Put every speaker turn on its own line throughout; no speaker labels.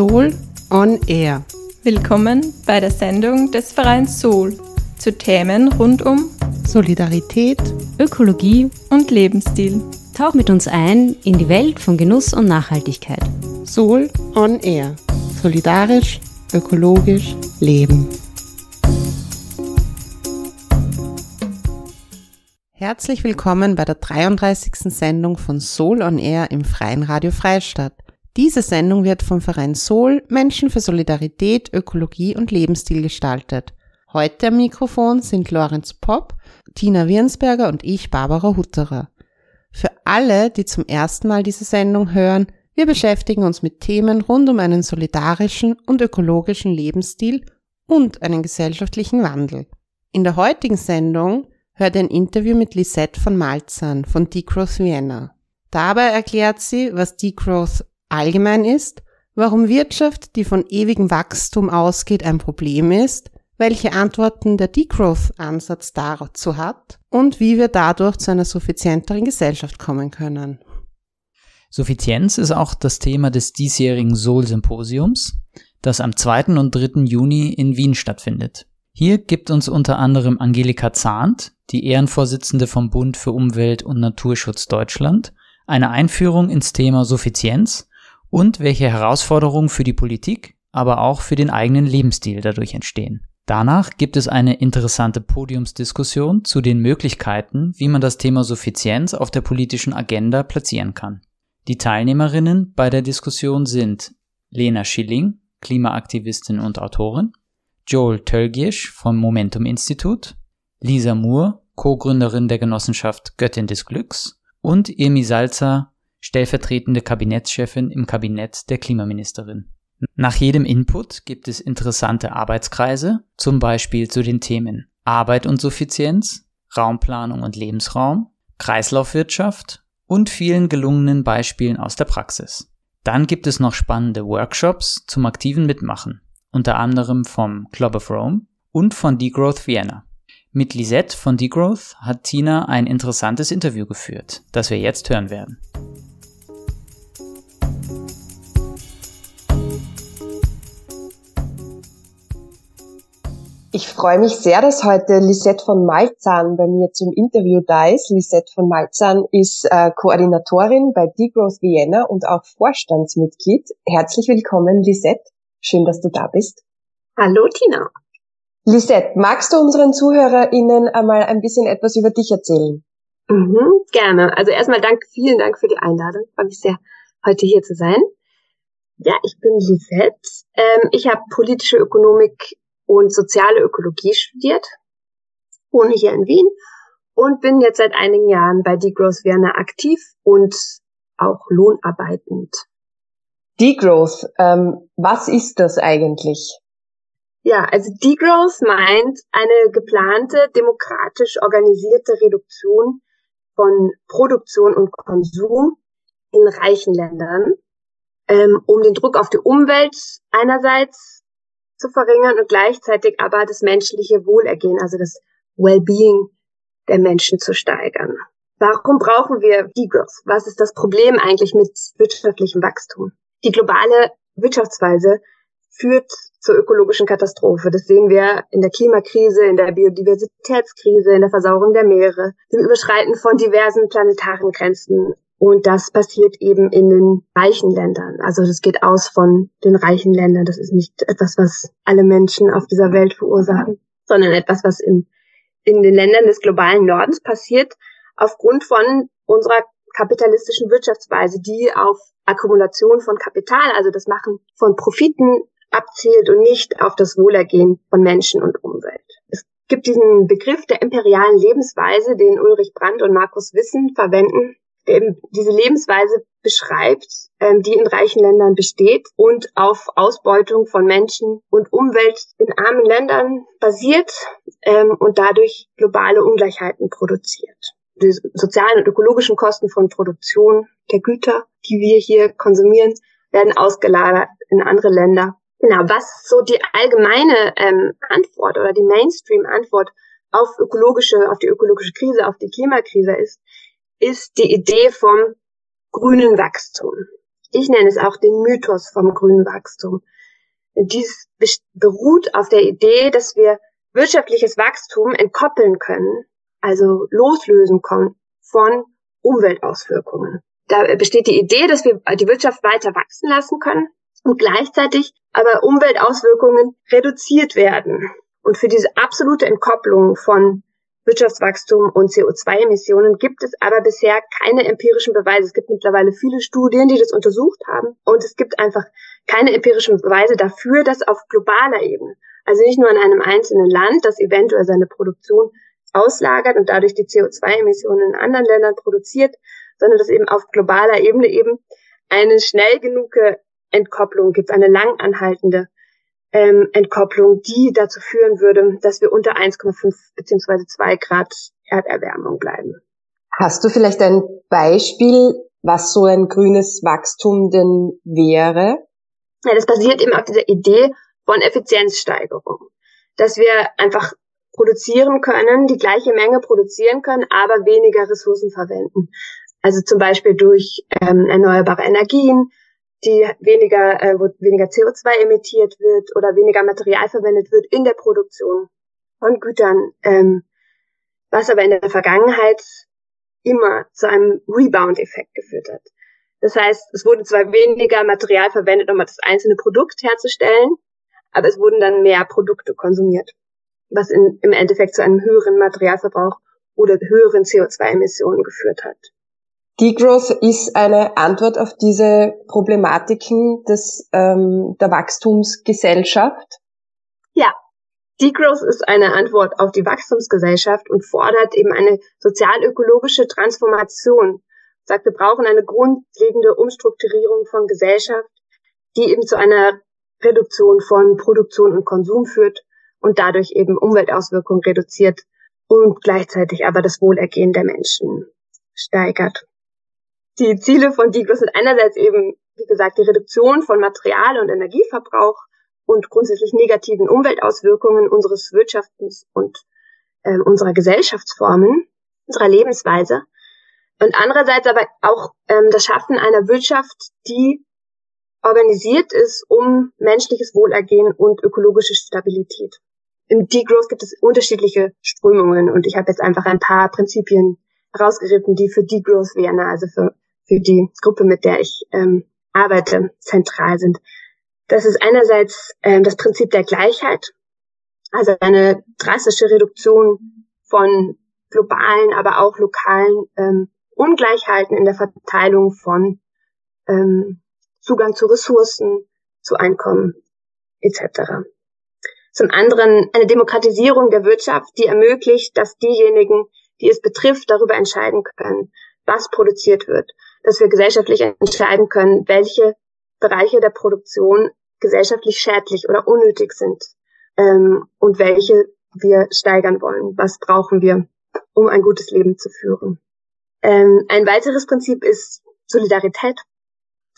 Soul on Air.
Willkommen bei der Sendung des Vereins Soul zu Themen rund um
Solidarität,
Ökologie und Lebensstil.
Tauch mit uns ein in die Welt von Genuss und Nachhaltigkeit.
Soul on Air. Solidarisch, ökologisch, leben. Herzlich willkommen bei der 33. Sendung von Soul on Air im Freien Radio Freistadt. Diese Sendung wird vom Verein Soul Menschen für Solidarität, Ökologie und Lebensstil gestaltet. Heute am Mikrofon sind Lorenz Popp, Tina Wirnsberger und ich, Barbara Hutterer. Für alle, die zum ersten Mal diese Sendung hören, wir beschäftigen uns mit Themen rund um einen solidarischen und ökologischen Lebensstil und einen gesellschaftlichen Wandel. In der heutigen Sendung hört ein Interview mit Lisette von Malzahn von Degrowth Vienna. Dabei erklärt sie, was Degrowth allgemein ist, warum Wirtschaft, die von ewigem Wachstum ausgeht, ein Problem ist, welche Antworten der Degrowth-Ansatz dazu hat und wie wir dadurch zu einer suffizienteren Gesellschaft kommen können.
Suffizienz ist auch das Thema des diesjährigen Soul-Symposiums, das am 2. und 3. Juni in Wien stattfindet. Hier gibt uns unter anderem Angelika Zahnt, die Ehrenvorsitzende vom Bund für Umwelt und Naturschutz Deutschland, eine Einführung ins Thema Suffizienz und welche Herausforderungen für die Politik, aber auch für den eigenen Lebensstil dadurch entstehen. Danach gibt es eine interessante Podiumsdiskussion zu den Möglichkeiten, wie man das Thema Suffizienz auf der politischen Agenda platzieren kann. Die Teilnehmerinnen bei der Diskussion sind Lena Schilling, Klimaaktivistin und Autorin, Joel Tölgiesch vom Momentum Institut, Lisa Moore, Co-Gründerin der Genossenschaft Göttin des Glücks und Emi Salzer, stellvertretende Kabinettschefin im Kabinett der Klimaministerin. Nach jedem Input gibt es interessante Arbeitskreise, zum Beispiel zu den Themen Arbeit und Suffizienz, Raumplanung und Lebensraum, Kreislaufwirtschaft und vielen gelungenen Beispielen aus der Praxis. Dann gibt es noch spannende Workshops zum aktiven Mitmachen unter anderem vom Club of Rome und von Degrowth Vienna. Mit Lisette von Degrowth hat Tina ein interessantes Interview geführt, das wir jetzt hören werden.
Ich freue mich sehr, dass heute Lisette von Malzahn bei mir zum Interview da ist. Lisette von Malzahn ist äh, Koordinatorin bei Degrowth Vienna und auch Vorstandsmitglied. Herzlich willkommen, Lisette. Schön, dass du da bist.
Hallo, Tina.
Lisette, magst du unseren ZuhörerInnen einmal ein bisschen etwas über dich erzählen?
Mhm, gerne. Also erstmal danke, vielen Dank für die Einladung. Freue mich sehr, heute hier zu sein. Ja, ich bin Lisette. Ähm, ich habe politische Ökonomik und soziale Ökologie studiert, wohne hier in Wien und bin jetzt seit einigen Jahren bei Degrowth Vienna aktiv und auch lohnarbeitend.
Degrowth, ähm, was ist das eigentlich?
Ja, also Degrowth meint eine geplante, demokratisch organisierte Reduktion von Produktion und Konsum in reichen Ländern, ähm, um den Druck auf die Umwelt einerseits zu verringern und gleichzeitig aber das menschliche Wohlergehen, also das Wellbeing der Menschen zu steigern. Warum brauchen wir Degrowth? Was ist das Problem eigentlich mit wirtschaftlichem Wachstum? Die globale Wirtschaftsweise führt zur ökologischen Katastrophe. Das sehen wir in der Klimakrise, in der Biodiversitätskrise, in der Versauerung der Meere, dem Überschreiten von diversen planetaren Grenzen. Und das passiert eben in den reichen Ländern. Also das geht aus von den reichen Ländern. Das ist nicht etwas, was alle Menschen auf dieser Welt verursachen, sondern etwas, was im, in den Ländern des globalen Nordens passiert, aufgrund von unserer kapitalistischen Wirtschaftsweise, die auf Akkumulation von Kapital, also das Machen von Profiten abzielt und nicht auf das Wohlergehen von Menschen und Umwelt. Es gibt diesen Begriff der imperialen Lebensweise, den Ulrich Brandt und Markus Wissen verwenden, diese Lebensweise beschreibt, ähm, die in reichen Ländern besteht und auf Ausbeutung von Menschen und Umwelt in armen Ländern basiert ähm, und dadurch globale Ungleichheiten produziert die sozialen und ökologischen Kosten von Produktion der Güter, die wir hier konsumieren, werden ausgelagert in andere Länder. Genau, was so die allgemeine ähm, Antwort oder die Mainstream-Antwort auf ökologische, auf die ökologische Krise, auf die Klimakrise ist, ist die Idee vom grünen Wachstum. Ich nenne es auch den Mythos vom grünen Wachstum. Dies beruht auf der Idee, dass wir wirtschaftliches Wachstum entkoppeln können, also loslösen können von Umweltauswirkungen. Da besteht die Idee, dass wir die Wirtschaft weiter wachsen lassen können und gleichzeitig aber Umweltauswirkungen reduziert werden. Und für diese absolute Entkopplung von Wirtschaftswachstum und CO2-Emissionen gibt es aber bisher keine empirischen Beweise. Es gibt mittlerweile viele Studien, die das untersucht haben. Und es gibt einfach keine empirischen Beweise dafür, dass auf globaler Ebene, also nicht nur in einem einzelnen Land, das eventuell seine Produktion auslagert und dadurch die CO2-Emissionen in anderen Ländern produziert, sondern dass eben auf globaler Ebene eben eine schnell genug Entkopplung gibt, eine langanhaltende ähm, Entkopplung, die dazu führen würde, dass wir unter 1,5 beziehungsweise 2 Grad Erderwärmung bleiben.
Hast du vielleicht ein Beispiel, was so ein grünes Wachstum denn wäre?
Ja, das basiert eben auf dieser Idee von Effizienzsteigerung, dass wir einfach produzieren können, die gleiche Menge produzieren können, aber weniger Ressourcen verwenden. Also zum Beispiel durch ähm, erneuerbare Energien, die weniger, äh, wo weniger CO2 emittiert wird oder weniger Material verwendet wird in der Produktion von Gütern, ähm, was aber in der Vergangenheit immer zu einem Rebound-Effekt geführt hat. Das heißt, es wurde zwar weniger Material verwendet, um das einzelne Produkt herzustellen, aber es wurden dann mehr Produkte konsumiert, was in, im Endeffekt zu einem höheren Materialverbrauch oder höheren CO2-Emissionen geführt hat.
Degrowth ist eine Antwort auf diese Problematiken des, ähm, der Wachstumsgesellschaft?
Ja, Degrowth ist eine Antwort auf die Wachstumsgesellschaft und fordert eben eine sozialökologische Transformation. Sagt, wir brauchen eine grundlegende Umstrukturierung von Gesellschaft, die eben zu einer Reduktion von Produktion und Konsum führt und dadurch eben Umweltauswirkungen reduziert und gleichzeitig aber das Wohlergehen der Menschen steigert. Die Ziele von Degrowth sind einerseits eben, wie gesagt, die Reduktion von Material- und Energieverbrauch und grundsätzlich negativen Umweltauswirkungen unseres Wirtschaftens und äh, unserer Gesellschaftsformen, unserer Lebensweise. Und andererseits aber auch ähm, das Schaffen einer Wirtschaft, die organisiert ist um menschliches Wohlergehen und ökologische Stabilität. Im Degrowth gibt es unterschiedliche Strömungen und ich habe jetzt einfach ein paar Prinzipien rausgeritten, die für Degrowth wären, also für, für die Gruppe, mit der ich ähm, arbeite, zentral sind. Das ist einerseits ähm, das Prinzip der Gleichheit, also eine drastische Reduktion von globalen, aber auch lokalen ähm, Ungleichheiten in der Verteilung von ähm, Zugang zu Ressourcen, zu Einkommen etc. Zum anderen eine Demokratisierung der Wirtschaft, die ermöglicht, dass diejenigen, die es betrifft, darüber entscheiden können, was produziert wird, dass wir gesellschaftlich entscheiden können, welche Bereiche der Produktion gesellschaftlich schädlich oder unnötig sind ähm, und welche wir steigern wollen. Was brauchen wir, um ein gutes Leben zu führen? Ähm, ein weiteres Prinzip ist Solidarität.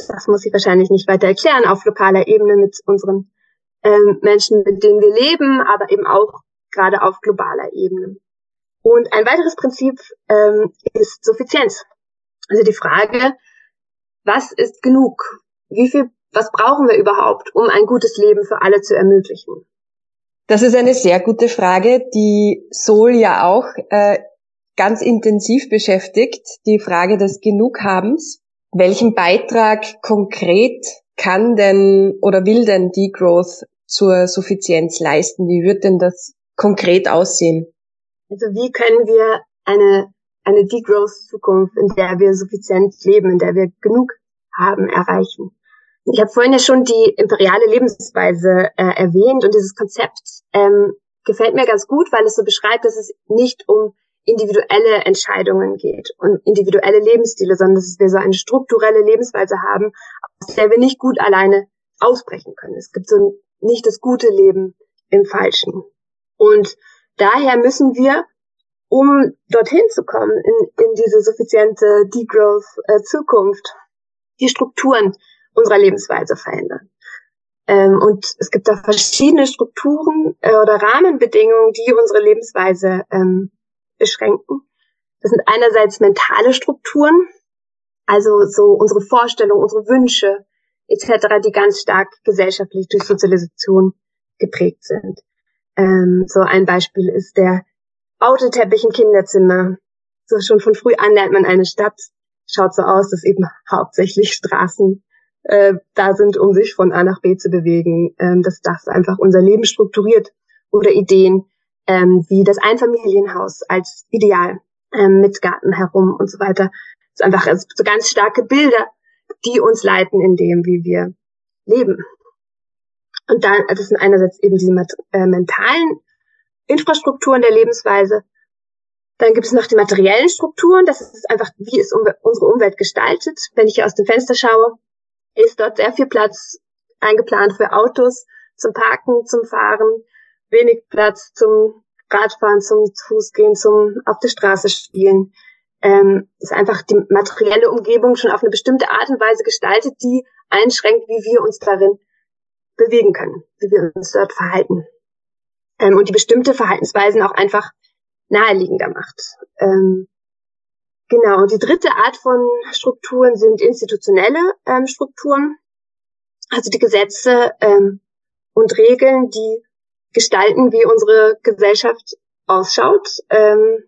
Das muss ich wahrscheinlich nicht weiter erklären, auf lokaler Ebene mit unseren ähm, Menschen, mit denen wir leben, aber eben auch gerade auf globaler Ebene. Und ein weiteres Prinzip ähm, ist Suffizienz. Also die Frage, was ist genug? Wie viel, was brauchen wir überhaupt, um ein gutes Leben für alle zu ermöglichen?
Das ist eine sehr gute Frage, die Sol ja auch äh, ganz intensiv beschäftigt, die Frage des Genughabens. Welchen Beitrag konkret kann denn oder will denn Degrowth zur Suffizienz leisten? Wie wird denn das konkret aussehen?
Also wie können wir eine, eine Degrowth-Zukunft, in der wir suffizient leben, in der wir genug haben, erreichen? Ich habe vorhin ja schon die imperiale Lebensweise äh, erwähnt und dieses Konzept ähm, gefällt mir ganz gut, weil es so beschreibt, dass es nicht um individuelle Entscheidungen geht und individuelle Lebensstile, sondern dass wir so eine strukturelle Lebensweise haben, aus der wir nicht gut alleine ausbrechen können. Es gibt so nicht das gute Leben im Falschen. Und daher müssen wir, um dorthin zu kommen, in, in diese suffiziente Degrowth-Zukunft, die Strukturen unserer Lebensweise verändern. Ähm, und es gibt da verschiedene Strukturen äh, oder Rahmenbedingungen, die unsere Lebensweise ähm, beschränken. Das sind einerseits mentale Strukturen, Also so unsere Vorstellungen, unsere Wünsche etc., die ganz stark gesellschaftlich durch Sozialisation geprägt sind. Ähm, so ein Beispiel ist der Autoteppich im Kinderzimmer. So schon von früh an lernt man eine Stadt. Schaut so aus, dass eben hauptsächlich Straßen äh, da sind, um sich von A nach B zu bewegen. Ähm, dass das einfach unser Leben strukturiert. Oder Ideen ähm, wie das Einfamilienhaus als Ideal ähm, mit Garten herum und so weiter. So einfach also so ganz starke Bilder, die uns leiten in dem, wie wir leben. Und dann, das sind einerseits eben diese äh, mentalen Infrastrukturen der Lebensweise. Dann gibt es noch die materiellen Strukturen. Das ist einfach, wie ist unsere Umwelt gestaltet. Wenn ich hier aus dem Fenster schaue, ist dort sehr viel Platz eingeplant für Autos, zum Parken, zum Fahren, wenig Platz zum Radfahren, zum Fußgehen, zum auf der Straße spielen. Ähm, ist einfach die materielle Umgebung schon auf eine bestimmte Art und Weise gestaltet, die einschränkt, wie wir uns darin bewegen können, wie wir uns dort verhalten. Ähm, und die bestimmte Verhaltensweisen auch einfach naheliegender macht. Ähm, genau, und die dritte Art von Strukturen sind institutionelle ähm, Strukturen, also die Gesetze ähm, und Regeln, die gestalten, wie unsere Gesellschaft ausschaut ähm,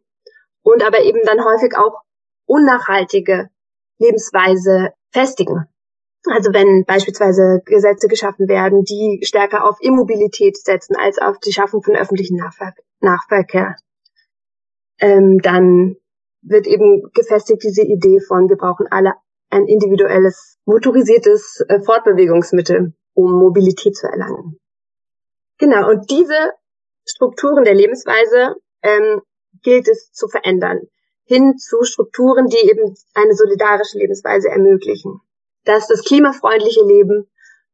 und aber eben dann häufig auch unnachhaltige Lebensweise festigen. Also wenn beispielsweise Gesetze geschaffen werden, die stärker auf Immobilität setzen als auf die Schaffung von öffentlichen Nachver Nachverkehr, ähm, dann wird eben gefestigt diese Idee von, wir brauchen alle ein individuelles motorisiertes äh, Fortbewegungsmittel, um Mobilität zu erlangen. Genau, und diese Strukturen der Lebensweise ähm, gilt es zu verändern, hin zu Strukturen, die eben eine solidarische Lebensweise ermöglichen. Dass das klimafreundliche Leben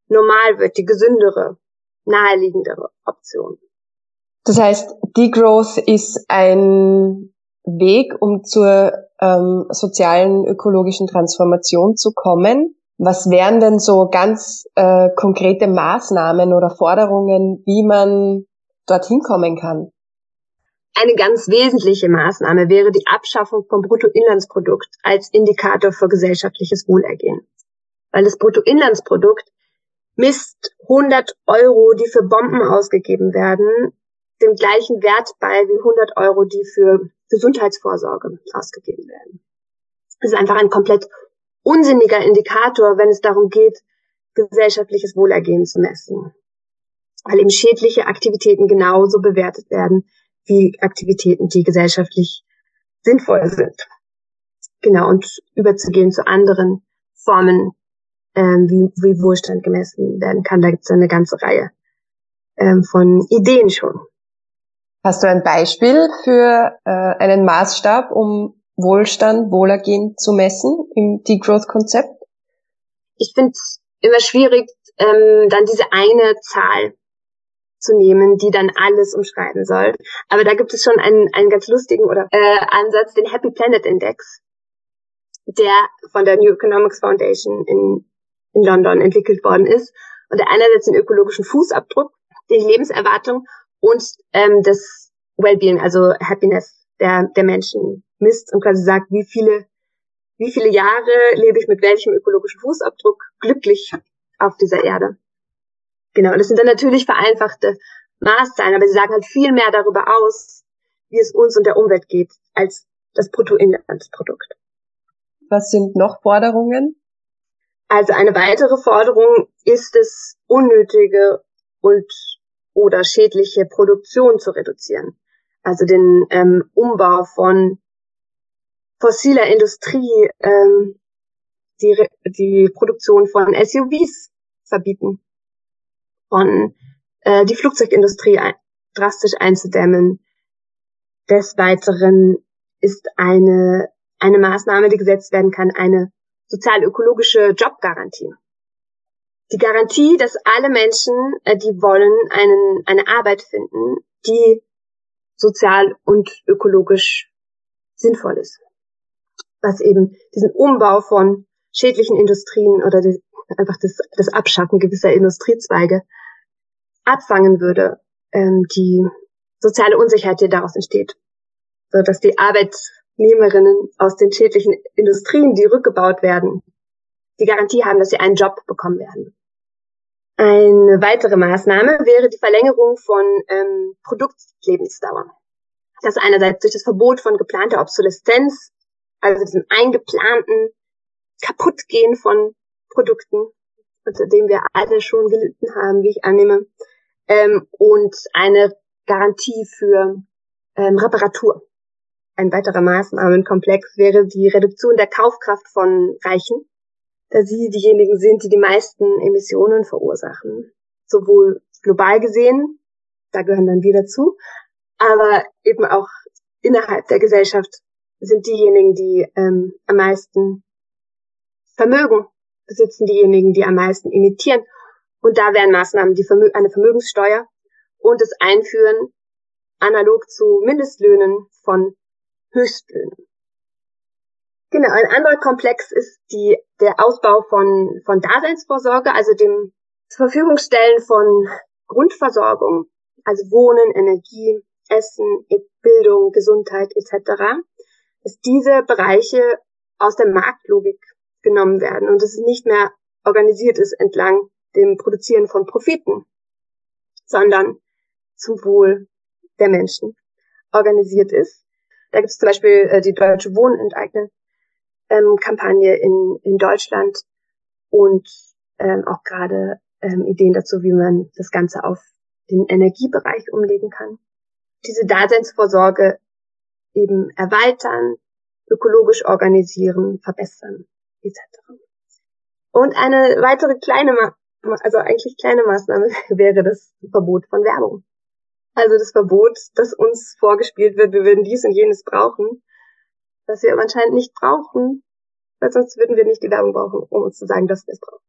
normal wird, die gesündere, naheliegendere Option.
Das heißt, Degrowth ist ein Weg, um zur ähm, sozialen, ökologischen Transformation zu kommen. Was wären denn so ganz äh, konkrete Maßnahmen oder Forderungen, wie man dorthin kommen kann?
Eine ganz wesentliche Maßnahme wäre die Abschaffung vom Bruttoinlandsprodukt als Indikator für gesellschaftliches Wohlergehen. Weil das Bruttoinlandsprodukt misst 100 Euro, die für Bomben ausgegeben werden, dem gleichen Wert bei wie 100 Euro, die für Gesundheitsvorsorge ausgegeben werden. Das ist einfach ein komplett unsinniger Indikator, wenn es darum geht, gesellschaftliches Wohlergehen zu messen. Weil eben schädliche Aktivitäten genauso bewertet werden wie Aktivitäten, die gesellschaftlich sinnvoll sind. Genau, und überzugehen zu anderen Formen, ähm, wie, wie Wohlstand gemessen werden kann. Da gibt es eine ganze Reihe ähm, von Ideen schon.
Hast du ein Beispiel für äh, einen Maßstab, um Wohlstand, Wohlergehen zu messen im Degrowth-Konzept?
Ich finde es immer schwierig, ähm, dann diese eine Zahl zu nehmen, die dann alles umschreiben soll. Aber da gibt es schon einen, einen ganz lustigen oder äh, Ansatz, den Happy Planet Index, der von der New Economics Foundation in, in London entwickelt worden ist. Und der einerseits den ökologischen Fußabdruck, die Lebenserwartung und ähm, das Wellbeing, also Happiness der, der Menschen misst und quasi sagt, wie viele, wie viele Jahre lebe ich mit welchem ökologischen Fußabdruck glücklich auf dieser Erde. Genau, das sind dann natürlich vereinfachte Maßzahlen, aber sie sagen halt viel mehr darüber aus, wie es uns und der Umwelt geht, als das Bruttoinlandsprodukt.
Was sind noch Forderungen?
Also eine weitere Forderung ist es, unnötige und oder schädliche Produktion zu reduzieren. Also den ähm, Umbau von fossiler Industrie ähm, die, die Produktion von SUVs verbieten, von äh, die Flugzeugindustrie ein, drastisch einzudämmen. Des Weiteren ist eine, eine Maßnahme, die gesetzt werden kann, eine sozial-ökologische Jobgarantie. Die Garantie, dass alle Menschen, äh, die wollen, einen, eine Arbeit finden, die sozial und ökologisch sinnvoll ist was eben diesen Umbau von schädlichen Industrien oder die, einfach das, das Abschaffen gewisser Industriezweige abfangen würde, ähm, die soziale Unsicherheit, die daraus entsteht. So dass die Arbeit Arbeitnehmerinnen aus den schädlichen Industrien, die rückgebaut werden, die Garantie haben, dass sie einen Job bekommen werden. Eine weitere Maßnahme wäre die Verlängerung von ähm, Produktlebensdauer. Das einerseits durch das Verbot von geplanter Obsoleszenz, also diesem eingeplanten Kaputtgehen von Produkten, unter dem wir alle schon gelitten haben, wie ich annehme, ähm, und eine Garantie für ähm, Reparatur. Ein weiterer Maßnahmenkomplex wäre die Reduktion der Kaufkraft von Reichen, da sie diejenigen sind, die die meisten Emissionen verursachen. Sowohl global gesehen, da gehören dann wir dazu, aber eben auch innerhalb der Gesellschaft sind diejenigen, die ähm, am meisten Vermögen besitzen, diejenigen, die am meisten imitieren. Und da wären Maßnahmen die Vermö eine Vermögenssteuer und das Einführen analog zu Mindestlöhnen von Höchstlöhnen. Genau, ein anderer Komplex ist die, der Ausbau von, von Daseinsvorsorge, also dem zur Verfügung stellen von Grundversorgung, also Wohnen, Energie, Essen, Bildung, Gesundheit etc., dass diese Bereiche aus der Marktlogik genommen werden und es nicht mehr organisiert ist entlang dem Produzieren von Profiten, sondern zum Wohl der Menschen organisiert ist. Da gibt es zum Beispiel äh, die Deutsche Wohnenteignen ähm, Kampagne in, in Deutschland und ähm, auch gerade ähm, Ideen dazu, wie man das Ganze auf den Energiebereich umlegen kann. Diese Daseinsvorsorge eben erweitern, ökologisch organisieren, verbessern etc. Und eine weitere kleine, also eigentlich kleine Maßnahme wäre das Verbot von Werbung. Also das Verbot, dass uns vorgespielt wird, wir würden dies und jenes brauchen, was wir aber anscheinend nicht brauchen, weil sonst würden wir nicht die Werbung brauchen, um uns zu sagen, dass wir es brauchen.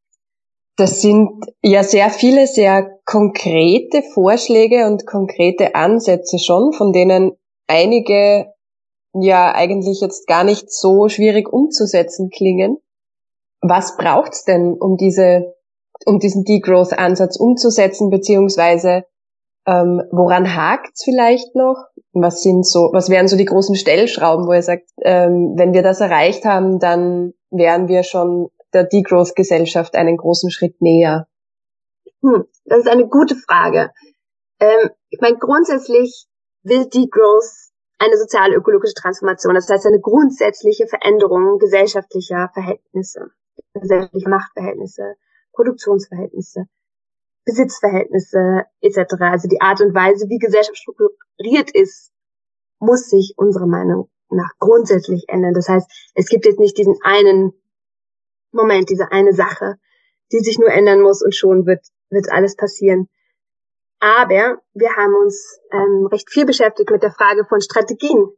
Das sind ja sehr viele, sehr konkrete Vorschläge und konkrete Ansätze schon, von denen einige ja eigentlich jetzt gar nicht so schwierig umzusetzen klingen. Was braucht's denn, um diese, um diesen Degrowth-Ansatz umzusetzen, beziehungsweise ähm, woran hakt's vielleicht noch? Was sind so, was wären so die großen Stellschrauben, wo ihr sagt, ähm, wenn wir das erreicht haben, dann wären wir schon der Degrowth-Gesellschaft einen großen Schritt näher?
Hm, das ist eine gute Frage. Ähm, ich meine, grundsätzlich will Degrowth eine sozial-ökologische Transformation, das heißt eine grundsätzliche Veränderung gesellschaftlicher Verhältnisse, gesellschaftlicher Machtverhältnisse, Produktionsverhältnisse, Besitzverhältnisse etc. Also die Art und Weise, wie Gesellschaft strukturiert ist, muss sich unserer Meinung nach grundsätzlich ändern. Das heißt, es gibt jetzt nicht diesen einen Moment, diese eine Sache, die sich nur ändern muss und schon wird, wird alles passieren. Aber wir haben uns ähm, recht viel beschäftigt mit der Frage von Strategien.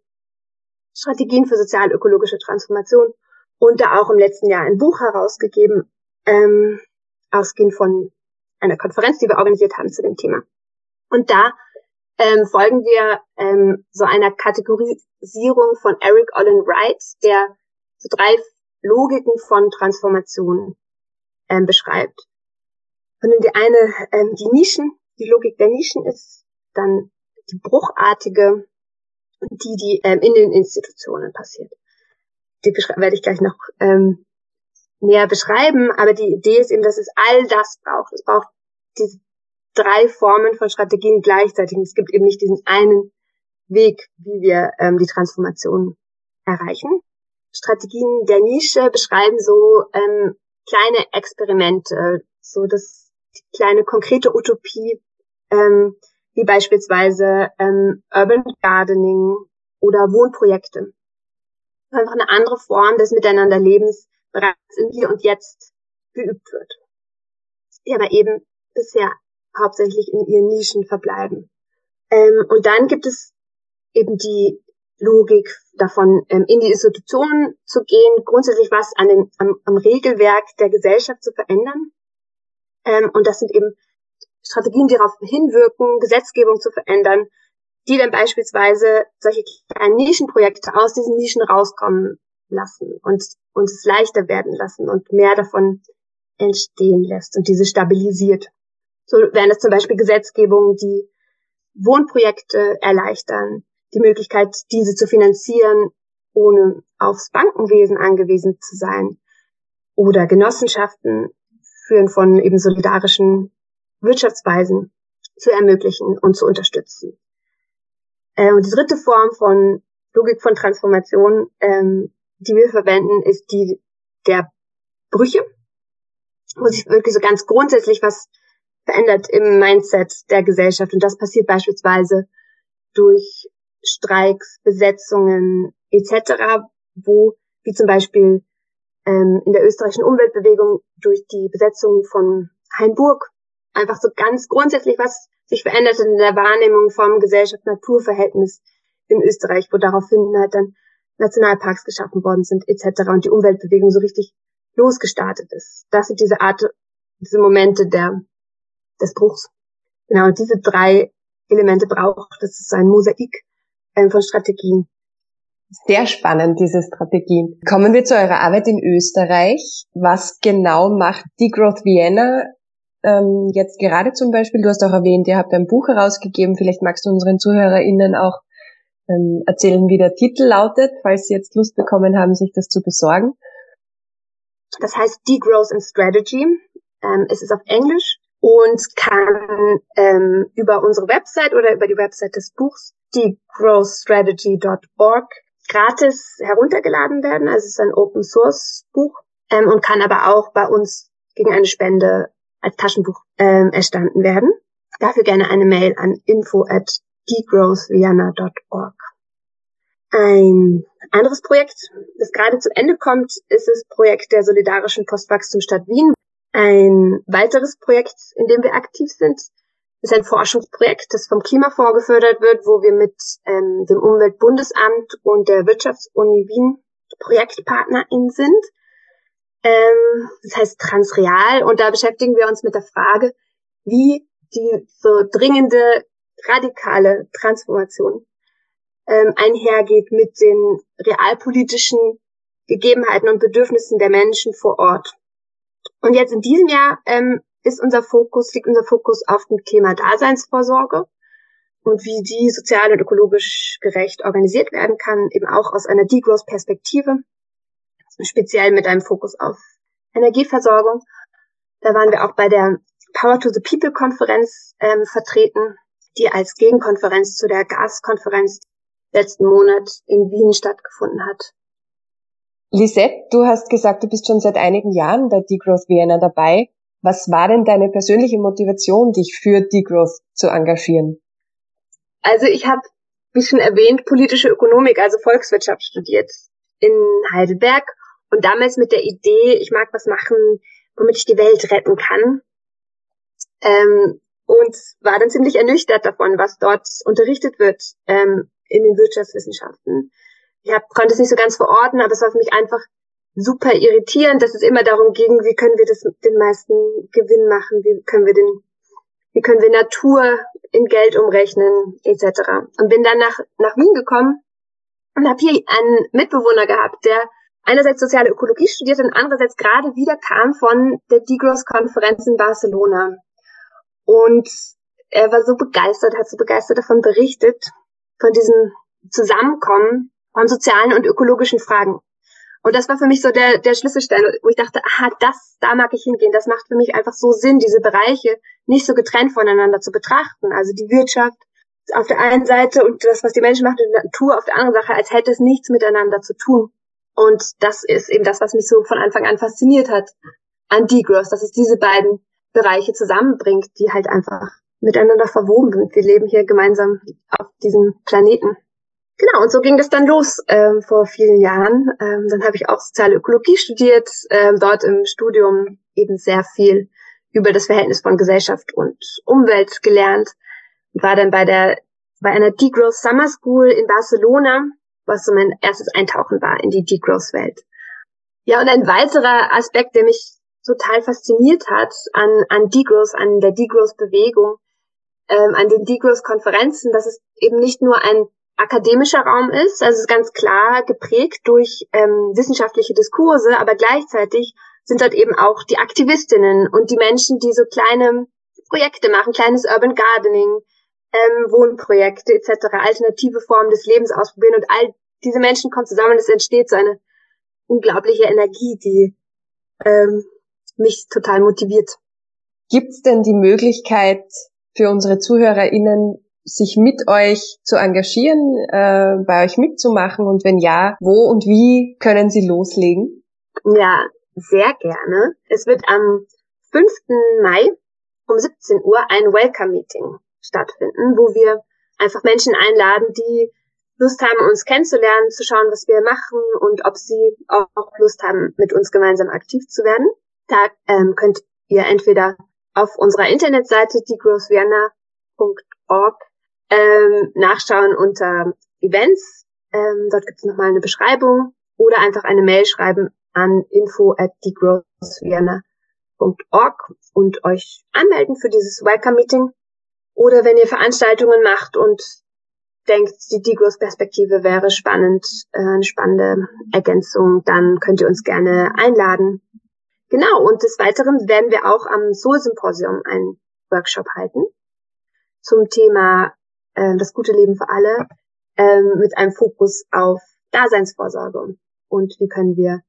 Strategien für sozial-ökologische Transformation und da auch im letzten Jahr ein Buch herausgegeben, ähm, ausgehend von einer Konferenz, die wir organisiert haben zu dem Thema. Und da ähm, folgen wir ähm, so einer Kategorisierung von Eric Olin Wright, der so drei Logiken von Transformation ähm, beschreibt. Und die eine ähm, die Nischen, die Logik der Nischen ist, dann die bruchartige, die, die ähm, in den Institutionen passiert. Die werde ich gleich noch ähm, näher beschreiben, aber die Idee ist eben, dass es all das braucht. Es braucht diese drei Formen von Strategien gleichzeitig. Es gibt eben nicht diesen einen Weg, wie wir ähm, die Transformation erreichen. Strategien der Nische beschreiben so ähm, kleine Experimente, so das die kleine konkrete Utopie, ähm, wie beispielsweise ähm, Urban Gardening oder Wohnprojekte. Einfach eine andere Form des Miteinanderlebens bereits im Hier und Jetzt geübt wird. Die aber eben bisher hauptsächlich in ihren Nischen verbleiben. Ähm, und dann gibt es eben die Logik davon, ähm, in die Institutionen zu gehen, grundsätzlich was an den, am, am Regelwerk der Gesellschaft zu verändern. Ähm, und das sind eben Strategien, die darauf hinwirken, Gesetzgebung zu verändern, die dann beispielsweise solche kleinen Nischenprojekte aus diesen Nischen rauskommen lassen und uns es leichter werden lassen und mehr davon entstehen lässt und diese stabilisiert. So wären es zum Beispiel Gesetzgebungen, die Wohnprojekte erleichtern, die Möglichkeit, diese zu finanzieren ohne aufs Bankenwesen angewiesen zu sein. Oder Genossenschaften führen von eben solidarischen Wirtschaftsweisen zu ermöglichen und zu unterstützen. Äh, und die dritte Form von Logik von Transformation, ähm, die wir verwenden, ist die der Brüche, wo sich wirklich so ganz grundsätzlich was verändert im Mindset der Gesellschaft. Und das passiert beispielsweise durch Streiks, Besetzungen etc., wo, wie zum Beispiel ähm, in der österreichischen Umweltbewegung durch die Besetzung von Hainburg einfach so ganz grundsätzlich was sich verändert in der Wahrnehmung vom Gesellschaft-Natur-Verhältnis in Österreich, wo daraufhin halt dann Nationalparks geschaffen worden sind etc. und die Umweltbewegung so richtig losgestartet ist. Das sind diese Art, diese Momente der, des Bruchs. Genau, und diese drei Elemente braucht, das ist ein Mosaik äh, von Strategien.
Sehr spannend, diese Strategien. Kommen wir zu eurer Arbeit in Österreich. Was genau macht Degrowth Vienna ähm, jetzt gerade zum Beispiel? Du hast auch erwähnt, ihr habt ein Buch herausgegeben. Vielleicht magst du unseren ZuhörerInnen auch ähm, erzählen, wie der Titel lautet, falls sie jetzt Lust bekommen haben, sich das zu besorgen.
Das heißt Degrowth and Strategy. Ähm, es ist auf Englisch und kann ähm, über unsere Website oder über die Website des Buchs degrowthstrategy.org gratis heruntergeladen werden. Also es ist ein Open Source Buch ähm, und kann aber auch bei uns gegen eine Spende als Taschenbuch ähm, erstanden werden. Dafür gerne eine Mail an info at degrowthviana.org. Ein anderes Projekt, das gerade zu Ende kommt, ist das Projekt der solidarischen Postwachstumsstadt Wien. Ein weiteres Projekt, in dem wir aktiv sind, ist ein Forschungsprojekt, das vom Klimafonds gefördert wird, wo wir mit ähm, dem Umweltbundesamt und der Wirtschaftsuni Wien ProjektpartnerInnen sind. Ähm, das heißt Transreal und da beschäftigen wir uns mit der Frage, wie die so dringende, radikale Transformation ähm, einhergeht mit den realpolitischen Gegebenheiten und Bedürfnissen der Menschen vor Ort. Und jetzt in diesem Jahr ähm, ist unser Fokus, liegt unser Fokus auf dem Thema Daseinsvorsorge und wie die sozial und ökologisch gerecht organisiert werden kann, eben auch aus einer Degrowth-Perspektive, speziell mit einem Fokus auf Energieversorgung. Da waren wir auch bei der Power to the People Konferenz ähm, vertreten, die als Gegenkonferenz zu der Gaskonferenz letzten Monat in Wien stattgefunden hat.
Lisette, du hast gesagt, du bist schon seit einigen Jahren bei Degrowth Vienna dabei. Was war denn deine persönliche Motivation, dich für Degrowth zu engagieren?
Also ich habe, wie schon erwähnt, politische Ökonomik, also Volkswirtschaft studiert in Heidelberg und damals mit der Idee, ich mag was machen, womit ich die Welt retten kann. Ähm, und war dann ziemlich ernüchtert davon, was dort unterrichtet wird ähm, in den Wirtschaftswissenschaften ich hab, konnte es nicht so ganz verorten, aber es war für mich einfach super irritierend, dass es immer darum ging, wie können wir das den meisten Gewinn machen, wie können wir den, wie können wir Natur in Geld umrechnen, etc. Und bin dann nach, nach Wien gekommen und habe hier einen Mitbewohner gehabt, der einerseits soziale Ökologie studiert und andererseits gerade wieder kam von der Degrowth-Konferenz in Barcelona. Und er war so begeistert, hat so begeistert davon berichtet, von diesem Zusammenkommen von sozialen und ökologischen Fragen. Und das war für mich so der, der Schlüsselstein, wo ich dachte, aha, das, da mag ich hingehen. Das macht für mich einfach so Sinn, diese Bereiche nicht so getrennt voneinander zu betrachten. Also die Wirtschaft auf der einen Seite und das, was die Menschen machen, die Natur auf der anderen Sache, als hätte es nichts miteinander zu tun. Und das ist eben das, was mich so von Anfang an fasziniert hat an Degrowth, dass es diese beiden Bereiche zusammenbringt, die halt einfach miteinander verwoben sind. Wir leben hier gemeinsam auf diesem Planeten. Genau, und so ging das dann los ähm, vor vielen Jahren. Ähm, dann habe ich auch soziale Ökologie studiert, ähm, dort im Studium eben sehr viel über das Verhältnis von Gesellschaft und Umwelt gelernt und war dann bei der bei einer Degrowth Summer School in Barcelona, was so mein erstes Eintauchen war in die Degrowth-Welt. Ja, und ein weiterer Aspekt, der mich total fasziniert hat an, an Degrowth, an der Degrowth-Bewegung, ähm, an den Degrowth-Konferenzen, dass es eben nicht nur ein akademischer Raum ist, also ist ganz klar geprägt durch ähm, wissenschaftliche Diskurse, aber gleichzeitig sind dort eben auch die Aktivistinnen und die Menschen, die so kleine Projekte machen, kleines Urban Gardening, ähm, Wohnprojekte etc., alternative Formen des Lebens ausprobieren und all diese Menschen kommen zusammen, es entsteht so eine unglaubliche Energie, die ähm, mich total motiviert.
Gibt es denn die Möglichkeit für unsere ZuhörerInnen, sich mit euch zu engagieren, äh, bei euch mitzumachen? Und wenn ja, wo und wie können sie loslegen?
Ja, sehr gerne. Es wird am 5. Mai um 17 Uhr ein Welcome Meeting stattfinden, wo wir einfach Menschen einladen, die Lust haben, uns kennenzulernen, zu schauen, was wir machen und ob sie auch Lust haben, mit uns gemeinsam aktiv zu werden. Da ähm, könnt ihr entweder auf unserer Internetseite degrowthvienna.org ähm, nachschauen unter Events. Ähm, dort gibt es nochmal eine Beschreibung oder einfach eine Mail schreiben an info at degrowthvienna.org und euch anmelden für dieses Welcome Meeting. Oder wenn ihr Veranstaltungen macht und denkt, die Degrowth-Perspektive wäre spannend, äh, eine spannende Ergänzung, dann könnt ihr uns gerne einladen. Genau, und des Weiteren werden wir auch am Soul-Symposium einen Workshop halten zum Thema äh, das gute Leben für alle ähm, mit einem Fokus auf Daseinsvorsorge und wie können wir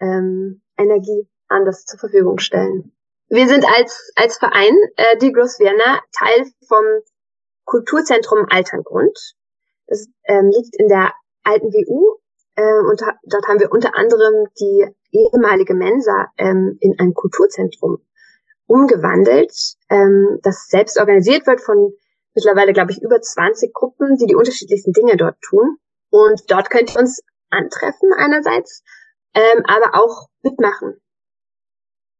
ähm, Energie anders zur Verfügung stellen. Wir sind als, als Verein äh, Degrowth Vienna Teil vom Kulturzentrum Alterngrund. Es ähm, liegt in der alten WU äh, und dort haben wir unter anderem die ehemalige Mensa ähm, in ein Kulturzentrum umgewandelt, ähm, das selbst organisiert wird von mittlerweile, glaube ich, über 20 Gruppen, die die unterschiedlichsten Dinge dort tun. Und dort könnt ihr uns antreffen einerseits, ähm, aber auch mitmachen.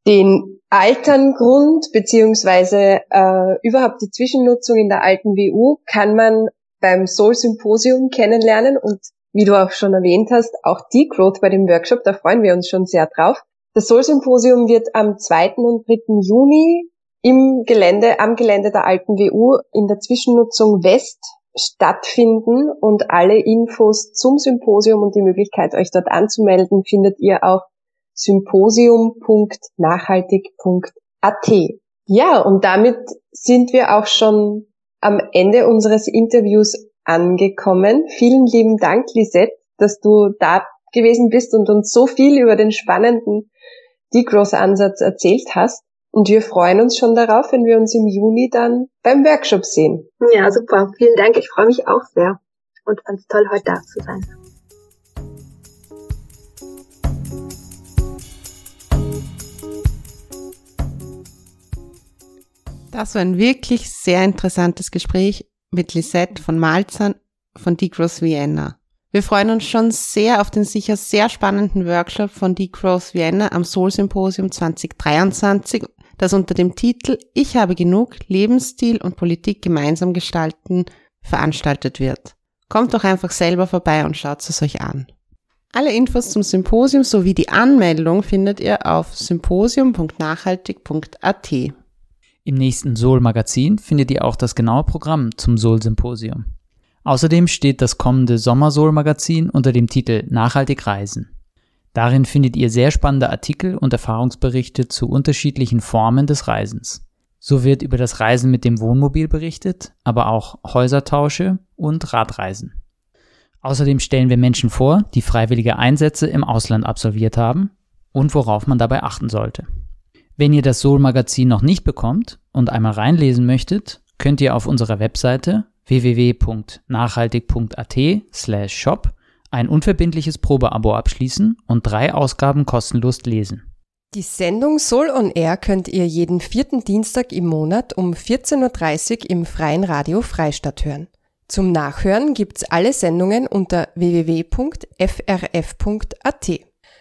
Den Alterngrund beziehungsweise äh, überhaupt die Zwischennutzung in der alten WU kann man beim Soul Symposium kennenlernen und wie du auch schon erwähnt hast, auch die Growth bei dem Workshop, da freuen wir uns schon sehr drauf. Das Soul Symposium wird am 2. und 3. Juni im Gelände, am Gelände der alten WU in der Zwischennutzung West stattfinden und alle Infos zum Symposium und die Möglichkeit, euch dort anzumelden, findet ihr auf symposium.nachhaltig.at. Ja, und damit sind wir auch schon am Ende unseres Interviews angekommen. Vielen lieben Dank, Lisette, dass du da gewesen bist und uns so viel über den spannenden Degrowth-Ansatz erzählt hast. Und wir freuen uns schon darauf, wenn wir uns im Juni dann beim Workshop sehen.
Ja, super. Vielen Dank. Ich freue mich auch sehr und fand es toll, heute da zu sein.
Das war ein wirklich sehr interessantes Gespräch mit Lisette von Malzahn von Degrowth Vienna. Wir freuen uns schon sehr auf den sicher sehr spannenden Workshop von Degrowth Vienna am Soul Symposium 2023, das unter dem Titel Ich habe genug Lebensstil und Politik gemeinsam gestalten veranstaltet wird. Kommt doch einfach selber vorbei und schaut es euch an. Alle Infos zum Symposium sowie die Anmeldung findet ihr auf symposium.nachhaltig.at.
Im nächsten Soul-Magazin findet ihr auch das genaue Programm zum Soul-Symposium. Außerdem steht das kommende Sommer-Soul-Magazin unter dem Titel Nachhaltig Reisen. Darin findet ihr sehr spannende Artikel und Erfahrungsberichte zu unterschiedlichen Formen des Reisens. So wird über das Reisen mit dem Wohnmobil berichtet, aber auch Häusertausche und Radreisen. Außerdem stellen wir Menschen vor, die freiwillige Einsätze im Ausland absolviert haben und worauf man dabei achten sollte. Wenn ihr das Soul-Magazin noch nicht bekommt und einmal reinlesen möchtet, könnt ihr auf unserer Webseite www.nachhaltig.at slash shop ein unverbindliches Probeabo abschließen und drei Ausgaben kostenlos lesen.
Die Sendung Soul on Air könnt ihr jeden vierten Dienstag im Monat um 14.30 Uhr im Freien Radio Freistadt hören. Zum Nachhören gibt's alle Sendungen unter www.frf.at.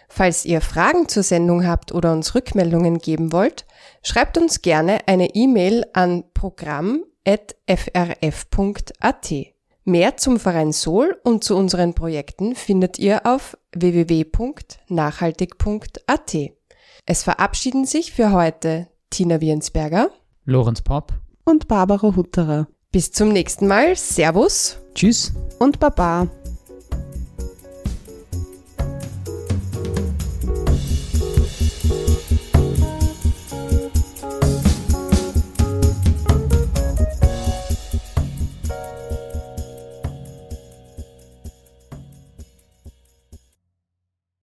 Falls ihr Fragen zur Sendung habt oder uns Rückmeldungen geben wollt, schreibt uns gerne eine E-Mail an programm.frf.at. Mehr zum Verein Sol und zu unseren Projekten findet ihr auf www.nachhaltig.at. Es verabschieden sich für heute Tina Wiensberger,
Lorenz Popp
und Barbara Hutterer.
Bis zum nächsten Mal. Servus.
Tschüss
und Baba.